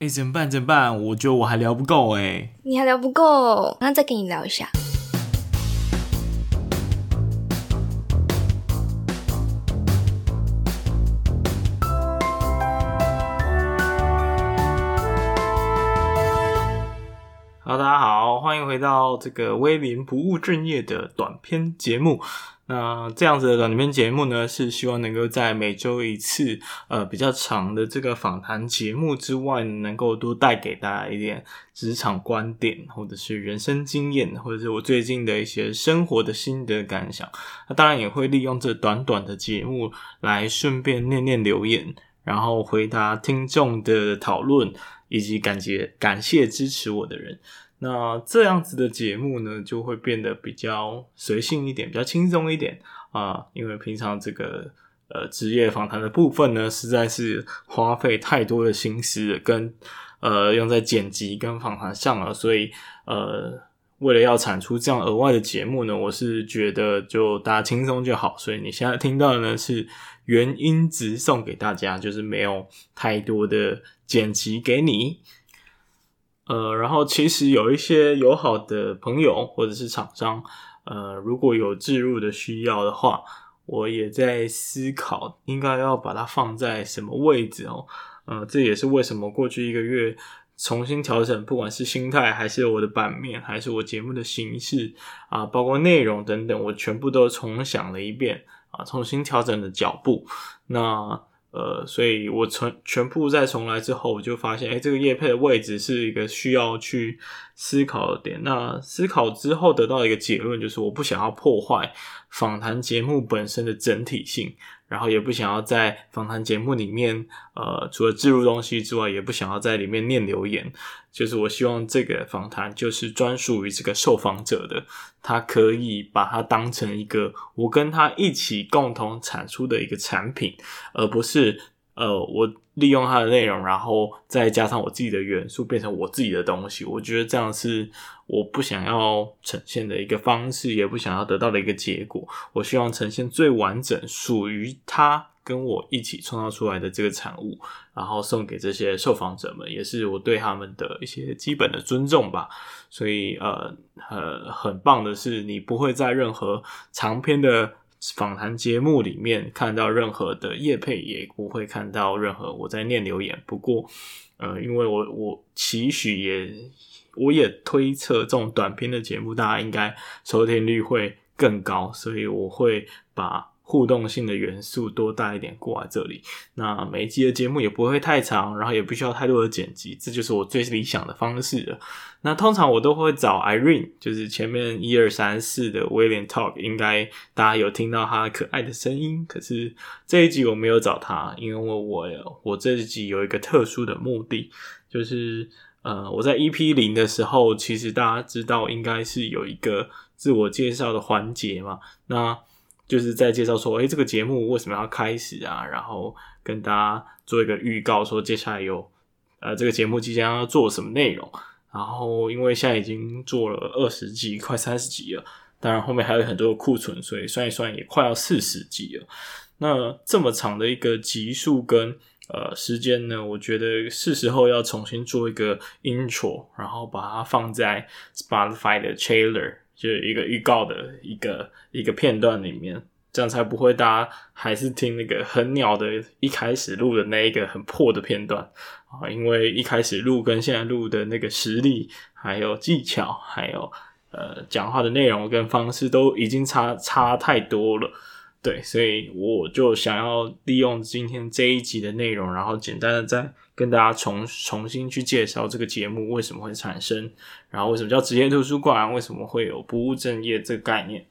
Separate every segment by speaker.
Speaker 1: 哎、怎么办？怎么办？我觉得我还聊不够哎。
Speaker 2: 你还聊不够，那再跟你聊一下。
Speaker 1: 回到这个威廉不务正业的短篇节目。那这样子的短篇节目呢，是希望能够在每周一次，呃，比较长的这个访谈节目之外，能够多带给大家一点职场观点，或者是人生经验，或者是我最近的一些生活的心得感想。那当然也会利用这短短的节目来顺便念念留言，然后回答听众的讨论，以及感谢感谢支持我的人。那这样子的节目呢，就会变得比较随性一点，比较轻松一点啊。因为平常这个呃职业访谈的部分呢，实在是花费太多的心思，跟呃用在剪辑跟访谈上了，所以呃为了要产出这样额外的节目呢，我是觉得就大家轻松就好。所以你现在听到的呢是原音直送给大家，就是没有太多的剪辑给你。呃，然后其实有一些友好的朋友或者是厂商，呃，如果有置入的需要的话，我也在思考应该要把它放在什么位置哦。呃，这也是为什么过去一个月重新调整，不管是心态，还是我的版面，还是我节目的形式啊，包括内容等等，我全部都重想了一遍啊，重新调整了脚步。那。呃，所以我全全部再重来之后，我就发现，哎，这个叶配的位置是一个需要去思考的点。那思考之后得到一个结论，就是我不想要破坏访谈节目本身的整体性。然后也不想要在访谈节目里面，呃，除了置入东西之外，也不想要在里面念留言。就是我希望这个访谈就是专属于这个受访者的，他可以把它当成一个我跟他一起共同产出的一个产品，而不是。呃，我利用它的内容，然后再加上我自己的元素，变成我自己的东西。我觉得这样是我不想要呈现的一个方式，也不想要得到的一个结果。我希望呈现最完整，属于他跟我一起创造出来的这个产物，然后送给这些受访者们，也是我对他们的一些基本的尊重吧。所以，呃，呃，很棒的是，你不会在任何长篇的。访谈节目里面看到任何的叶配，也不会看到任何我在念留言。不过，呃，因为我我期许也，我也推测这种短篇的节目，大家应该收听率会更高，所以我会把。互动性的元素多带一点过来这里，那每一集的节目也不会太长，然后也不需要太多的剪辑，这就是我最理想的方式了。那通常我都会找 Irene，就是前面一二三四的 William Talk，应该大家有听到他可爱的声音。可是这一集我没有找他，因为我我这一集有一个特殊的目的，就是呃我在 EP 零的时候，其实大家知道应该是有一个自我介绍的环节嘛，那。就是在介绍说，诶、欸，这个节目为什么要开始啊？然后跟大家做一个预告，说接下来有呃这个节目即将要做什么内容。然后因为现在已经做了二十集，快三十集了，当然后面还有很多的库存，所以算一算也快要四十集了。那这么长的一个集数跟呃时间呢，我觉得是时候要重新做一个 intro，然后把它放在 Spotify 的 trailer。就一个预告的一个一个片段里面，这样才不会大家还是听那个很鸟的一开始录的那一个很破的片段啊，因为一开始录跟现在录的那个实力，还有技巧，还有呃讲话的内容跟方式都已经差差太多了。对，所以我就想要利用今天这一集的内容，然后简单的再跟大家重重新去介绍这个节目为什么会产生，然后为什么叫职业图书馆，为什么会有不务正业这个概念。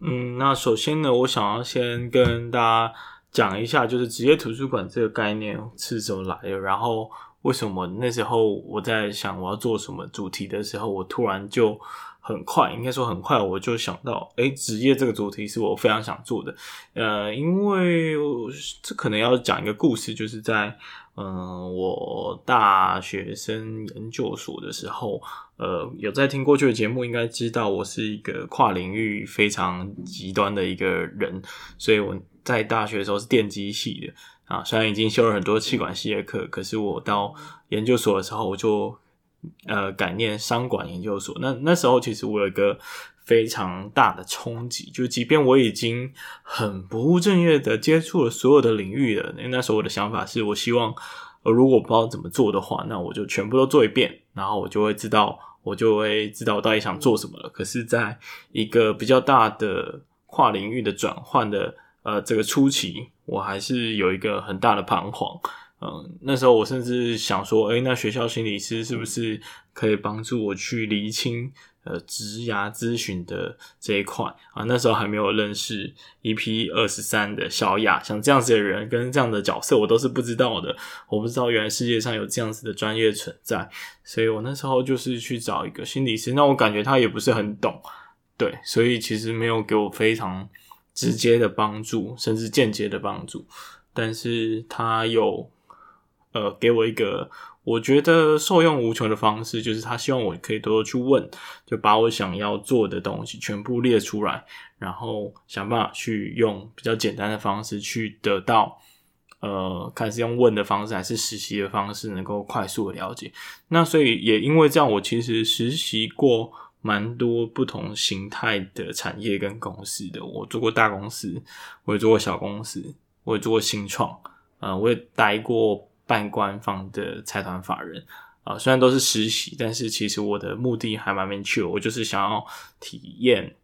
Speaker 1: 嗯，那首先呢，我想要先跟大家讲一下，就是职业图书馆这个概念是怎么来的，然后为什么那时候我在想我要做什么主题的时候，我突然就。很快，应该说很快，我就想到，诶，职业这个主题是我非常想做的。呃，因为这可能要讲一个故事，就是在嗯、我大学生研究所的时候，呃，有在听过去的节目，应该知道我是一个跨领域非常极端的一个人，所以我在大学的时候是电机系的。啊，虽然已经修了很多气管系的课，可是我到研究所的时候，我就呃改念商管研究所。那那时候其实我有一个非常大的冲击，就即便我已经很不务正业的接触了所有的领域了，那那时候我的想法是我希望，呃，如果我不知道怎么做的话，那我就全部都做一遍，然后我就会知道，我就会知道我到底想做什么了。可是，在一个比较大的跨领域的转换的呃这个初期，我还是有一个很大的彷徨。嗯、那时候我甚至想说，诶，那学校心理师是不是可以帮助我去厘清？呃，职涯咨询的这一块啊，那时候还没有认识 EP 二十三的小雅，像这样子的人跟这样的角色，我都是不知道的。我不知道原来世界上有这样子的专业存在，所以我那时候就是去找一个心理师，那我感觉他也不是很懂，对，所以其实没有给我非常直接的帮助，甚至间接的帮助，但是他有呃给我一个。我觉得受用无穷的方式，就是他希望我可以多多去问，就把我想要做的东西全部列出来，然后想办法去用比较简单的方式去得到，呃，看是用问的方式还是实习的方式，能够快速的了解。那所以也因为这样，我其实实习过蛮多不同形态的产业跟公司的。我做过大公司，我也做过小公司，我也做过新创，呃，我也待过。半官方的财团法人啊、虽然都是实习，但是其实我的目的还蛮明确，我就是想要体验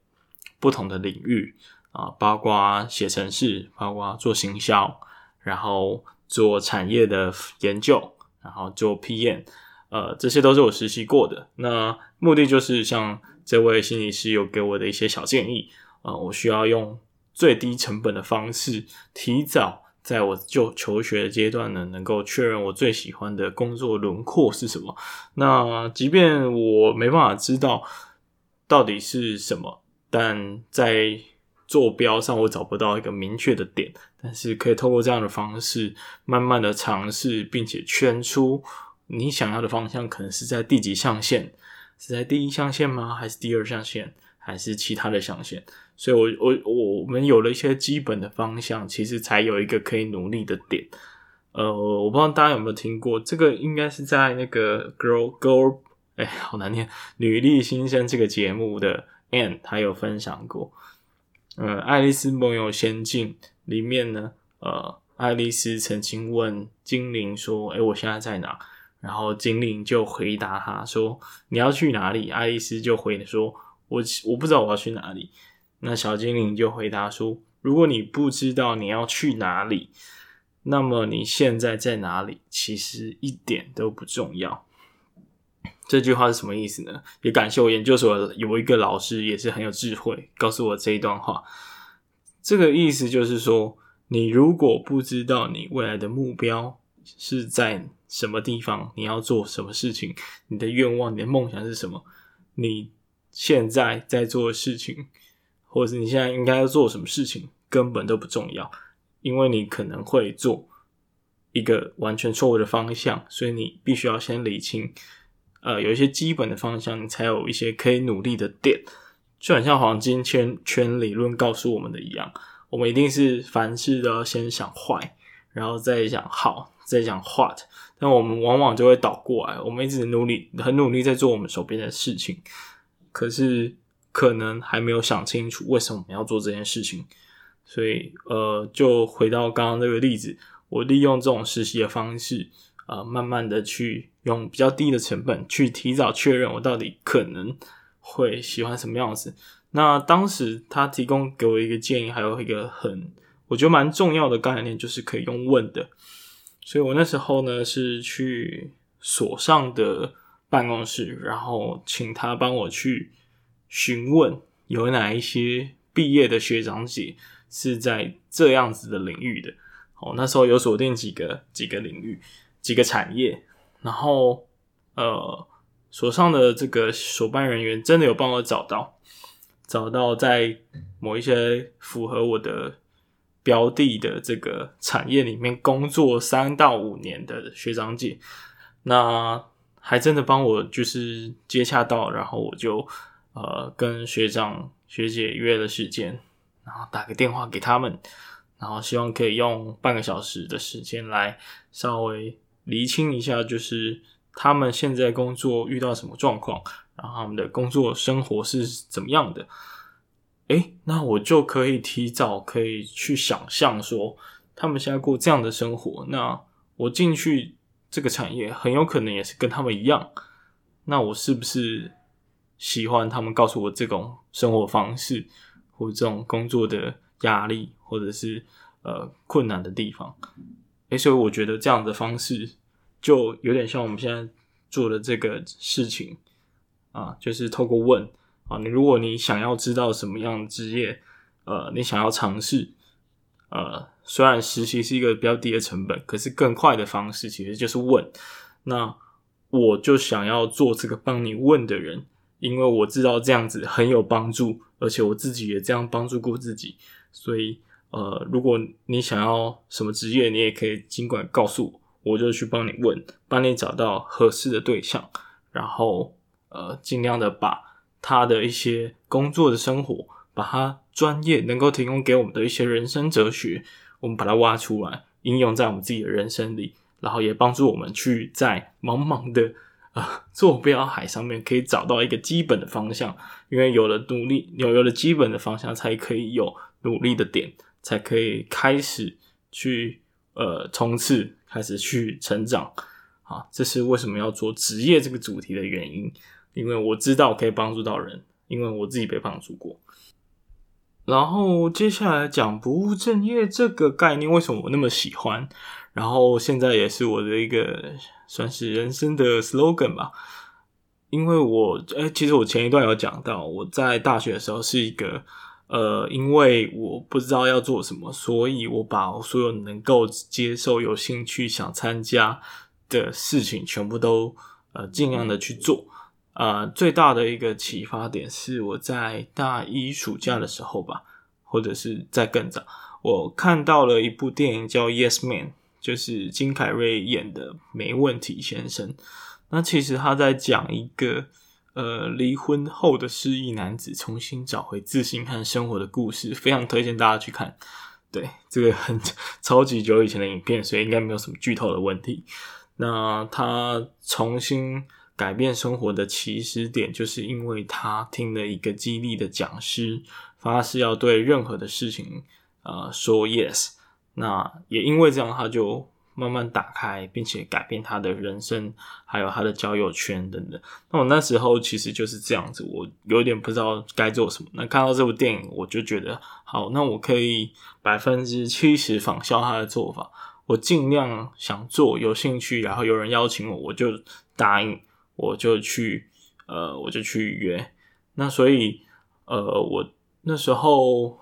Speaker 1: 不同的领域啊、包括写程式，包括做行销，然后做产业的研究，然后做 PM，呃，这些都是我实习过的。那目的就是像这位心理师有给我的一些小建议，呃，我需要用最低成本的方式提早。在我就求学的阶段呢，能够确认我最喜欢的工作轮廓是什么。那即便我没办法知道到底是什么，但在坐标上我找不到一个明确的点，但是可以透过这样的方式，慢慢的尝试，并且圈出你想要的方向，可能是在第几象限？是在第一象限吗？还是第二象限？还是其他的象限？所以我，我我我们有了一些基本的方向，其实才有一个可以努力的点。呃，我不知道大家有没有听过，这个应该是在那个 Girl Girl，哎，好难念，女力新生这个节目的 Anne 她有分享过。呃，《爱丽丝梦游仙境》里面呢，呃，爱丽丝曾经问精灵说：“哎，我现在在哪？”然后精灵就回答她说：“你要去哪里？”爱丽丝就回说：“我我不知道我要去哪里。”那小精灵就回答说：“如果你不知道你要去哪里，那么你现在在哪里，其实一点都不重要。”这句话是什么意思呢？也感谢我研究所有一个老师，也是很有智慧，告诉我这一段话。这个意思就是说，你如果不知道你未来的目标是在什么地方，你要做什么事情，你的愿望、你的梦想是什么，你现在在做的事情。或者是你现在应该要做什么事情，根本都不重要，因为你可能会做一个完全错误的方向，所以你必须要先理清，呃，有一些基本的方向，你才有一些可以努力的点。就很像黄金圈圈理论告诉我们的一样，我们一定是凡事都要先想坏，然后再想好，再想 what，但我们往往就会倒过来，我们一直努力，很努力在做我们手边的事情，可是。可能还没有想清楚为什么我们要做这件事情，所以呃，就回到刚刚这个例子，我利用这种实习的方式，呃，慢慢的去用比较低的成本去提早确认我到底可能会喜欢什么样子。那当时他提供给我一个建议，还有一个很我觉得蛮重要的概念，就是可以用问的。所以我那时候呢是去所上的办公室，然后请他帮我去。询问有哪一些毕业的学长姐是在这样子的领域的，哦，那时候有锁定几个几个领域几个产业，然后呃，所上的这个所办人员真的有帮我找到，找到在某一些符合我的标的的这个产业里面工作三到五年的学长姐，那还真的帮我就是接洽到，然后我就。呃，跟学长学姐约了时间，然后打个电话给他们，然后希望可以用半个小时的时间来稍微厘清一下，就是他们现在工作遇到什么状况，然后他们的工作生活是怎么样的。诶，那我就可以提早可以去想象说，他们现在过这样的生活，那我进去这个产业很有可能也是跟他们一样，那我是不是喜欢他们告诉我这种生活方式，或者这种工作的压力？或者是呃困难的地方，诶，所以我觉得这样的方式就有点像我们现在做的这个事情啊，就是透过问啊，你如果你想要知道什么样的职业，呃，你想要尝试，呃，虽然实习是一个比较低的成本，可是更快的方式其实就是问。那我就想要做这个帮你问的人，因为我知道这样子很有帮助，而且我自己也这样帮助过自己，所以。呃，如果你想要什么职业，你也可以尽管告诉我，我就去帮你问，帮你找到合适的对象，然后呃，尽量的把他的一些工作的生活，把他专业能够提供给我们的一些人生哲学，我们把它挖出来，应用在我们自己的人生里，然后也帮助我们去在茫茫的啊坐标海上面，可以找到一个基本的方向，因为有了努力，有有了基本的方向，才可以有努力的点。才可以开始去呃冲刺，开始去成长，啊，这是为什么要做职业这个主题的原因。因为我知道可以帮助到人，因为我自己被帮助过。然后接下来讲不务正业这个概念，为什么我那么喜欢？然后现在也是我的一个算是人生的 slogan 吧。因为我诶，其实我前一段有讲到，我在大学的时候是一个。呃，因为我不知道要做什么，所以我把我所有能够接受、有兴趣、想参加的事情，全部都呃尽量的去做。呃，最大的一个启发点是我在大一暑假的时候吧，或者是在更早，我看到了一部电影叫《Yes Man》，就是金凯瑞演的《没问题先生》。那其实他在讲一个。呃，离婚后的失意男子重新找回自信和生活的故事，非常推荐大家去看。对，这个很超级久以前的影片，所以应该没有什么剧透的问题。那他重新改变生活的起始点，就是因为他听了一个激励的讲师，发誓要对任何的事情，呃，说 yes。那也因为这样，他就。慢慢打开，并且改变他的人生，还有他的交友圈等等。那我那时候其实就是这样子，我有点不知道该做什么。那看到这部电影，我就觉得好，那我可以百分之七十仿效他的做法，我尽量想做，有兴趣，然后有人邀请我，我就答应，我就去，呃，我就去约。那所以，呃，我那时候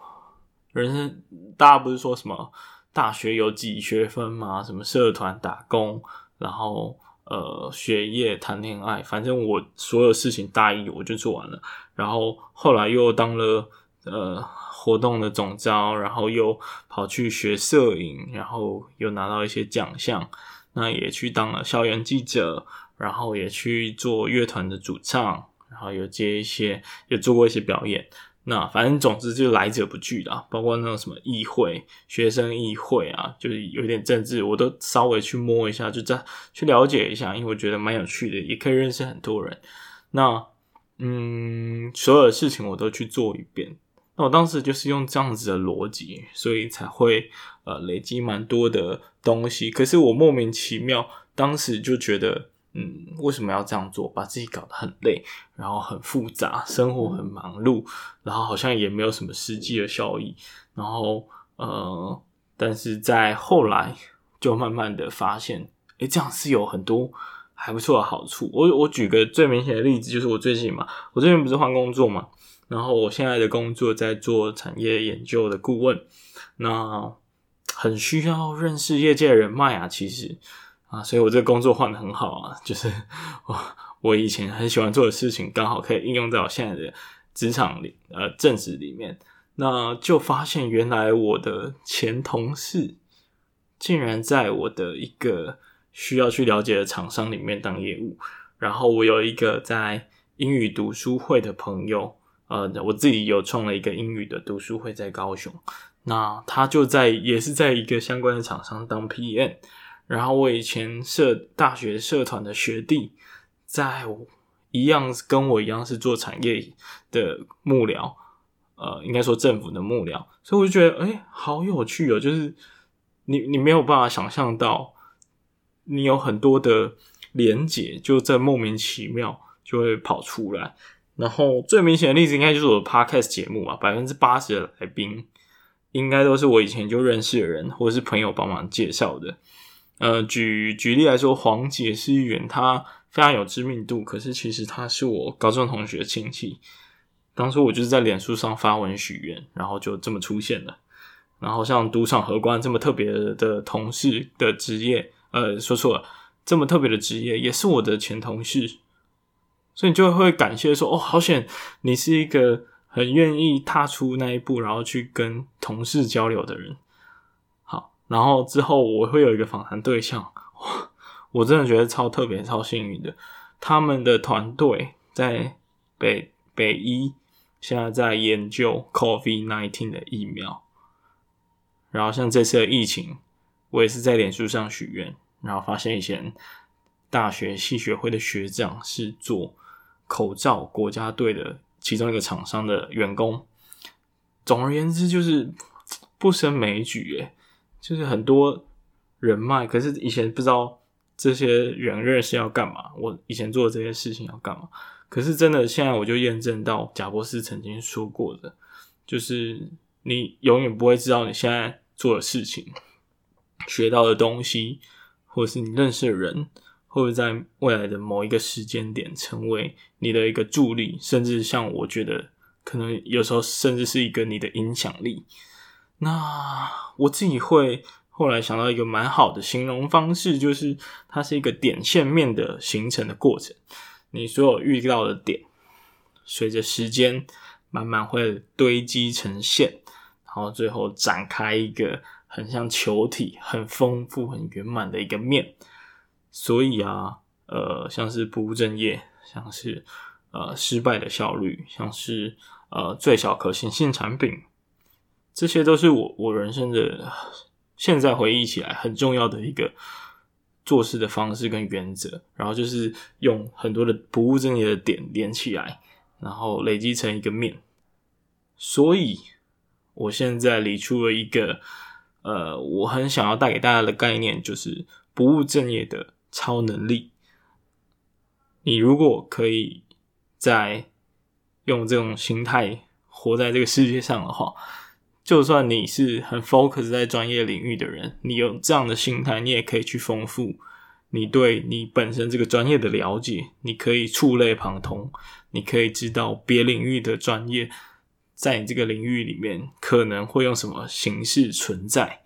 Speaker 1: 人生，大家不是说什么？大学有几学分嘛？什么社团、打工，然后呃学业、谈恋爱，反正我所有事情大一我就做完了。然后后来又当了呃活动的总招，然后又跑去学摄影，然后又拿到一些奖项。那也去当了校园记者，然后也去做乐团的主唱，然后有接一些，也做过一些表演。那反正总之就来者不拒啦，包括那种什么议会、学生议会啊，就是有点政治，我都稍微去摸一下，就这样去了解一下，因为我觉得蛮有趣的，也可以认识很多人。那嗯，所有的事情我都去做一遍。那我当时就是用这样子的逻辑，所以才会呃累积蛮多的东西。可是我莫名其妙，当时就觉得。嗯，为什么要这样做？把自己搞得很累，然后很复杂，生活很忙碌，然后好像也没有什么实际的效益。然后，呃，但是在后来就慢慢的发现，诶，这样是有很多还不错的好处。我我举个最明显的例子，就是我最近嘛，我最近不是换工作嘛，然后我现在的工作在做产业研究的顾问，那很需要认识业界人脉啊，其实。啊，所以我这个工作换的很好啊，就是我我以前很喜欢做的事情，刚好可以应用在我现在的职场里，呃，正职里面。那就发现原来我的前同事竟然在我的一个需要去了解的厂商里面当业务，然后我有一个在英语读书会的朋友，呃，我自己有创了一个英语的读书会在高雄。那他就在也是在一个相关的厂商当 PM，然后我以前社大学社团的学弟，在一样跟我一样是做产业的幕僚，呃，应该说政府的幕僚，所以我就觉得哎、好有趣哦，就是你你没有办法想象到，你有很多的连结，就在莫名其妙就会跑出来。然后最明显的例子应该就是我的 Podcast 节目吧，百分之八十的来宾。应该都是我以前就认识的人，或者是朋友帮忙介绍的。呃，举举例来说，黄姐是议员他非常有知名度，可是其实他是我高中同学的亲戚。当初我就是在脸书上发文许愿，然后就这么出现了。然后像赌场荷官这么特别的同事的职业，呃，说错了，这么特别的职业也是我的前同事，所以你就会感谢说，哦，好险，你是一个。很愿意踏出那一步，然后去跟同事交流的人。然后之后我会有一个访谈对象，我真的觉得超特别、超幸运的。他们的团队在北北医，现在在研究 COVID-19 的疫苗。然后像这次的疫情，我也是在脸书上许愿，然后发现以前大学系学会的学长是做口罩国家队的。其中一个厂商的员工，总而言之就是不胜枚举，诶，就是很多人脉，可是以前不知道这些人认识要干嘛，我以前做的这些事情要干嘛，可是真的现在我就验证到贾博士曾经说过的，就是你永远不会知道你现在做的事情、学到的东西，或者是你认识的人。会不会在未来的某一个时间点成为你的一个助力，甚至像我觉得，可能有时候甚至是一个你的影响力。那我自己会后来想到一个蛮好的形容方式，就是它是一个点线面的形成的过程。你所有遇到的点，随着时间慢慢会堆积成线，然后最后展开一个很像球体、很丰富、很圆满的一个面。所以啊，呃，像是不务正业，像是呃失败的效率，像是呃最小可行性产品，这些都是我我人生的现在回忆起来很重要的一个做事的方式跟原则。然后就是用很多的不务正业的点连起来，然后累积成一个面。所以，我现在理出了一个呃，我很想要带给大家的概念，就是不务正业的。超能力，你如果可以在用这种心态活在这个世界上的话，就算你是很 focus 在专业领域的人，你有这样的心态，你也可以去丰富你对你本身这个专业的了解。你可以触类旁通，你可以知道别领域的专业在你这个领域里面可能会用什么形式存在。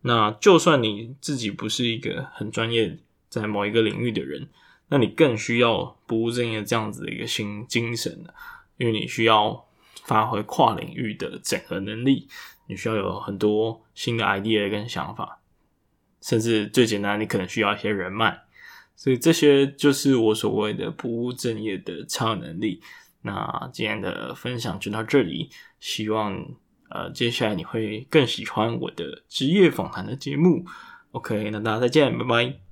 Speaker 1: 那就算你自己不是一个很专业。在某一个领域的人，那你更需要不务正业这样子的一个新精神，因为你需要发挥跨领域的整合能力，你需要有很多新的 idea 跟想法，甚至最简单，你可能需要一些人脉，所以这些就是我所谓的不务正业的超能力。那今天的分享就到这里，希望呃接下来你会更喜欢我的职业访谈的节目。OK，那大家再见，拜拜。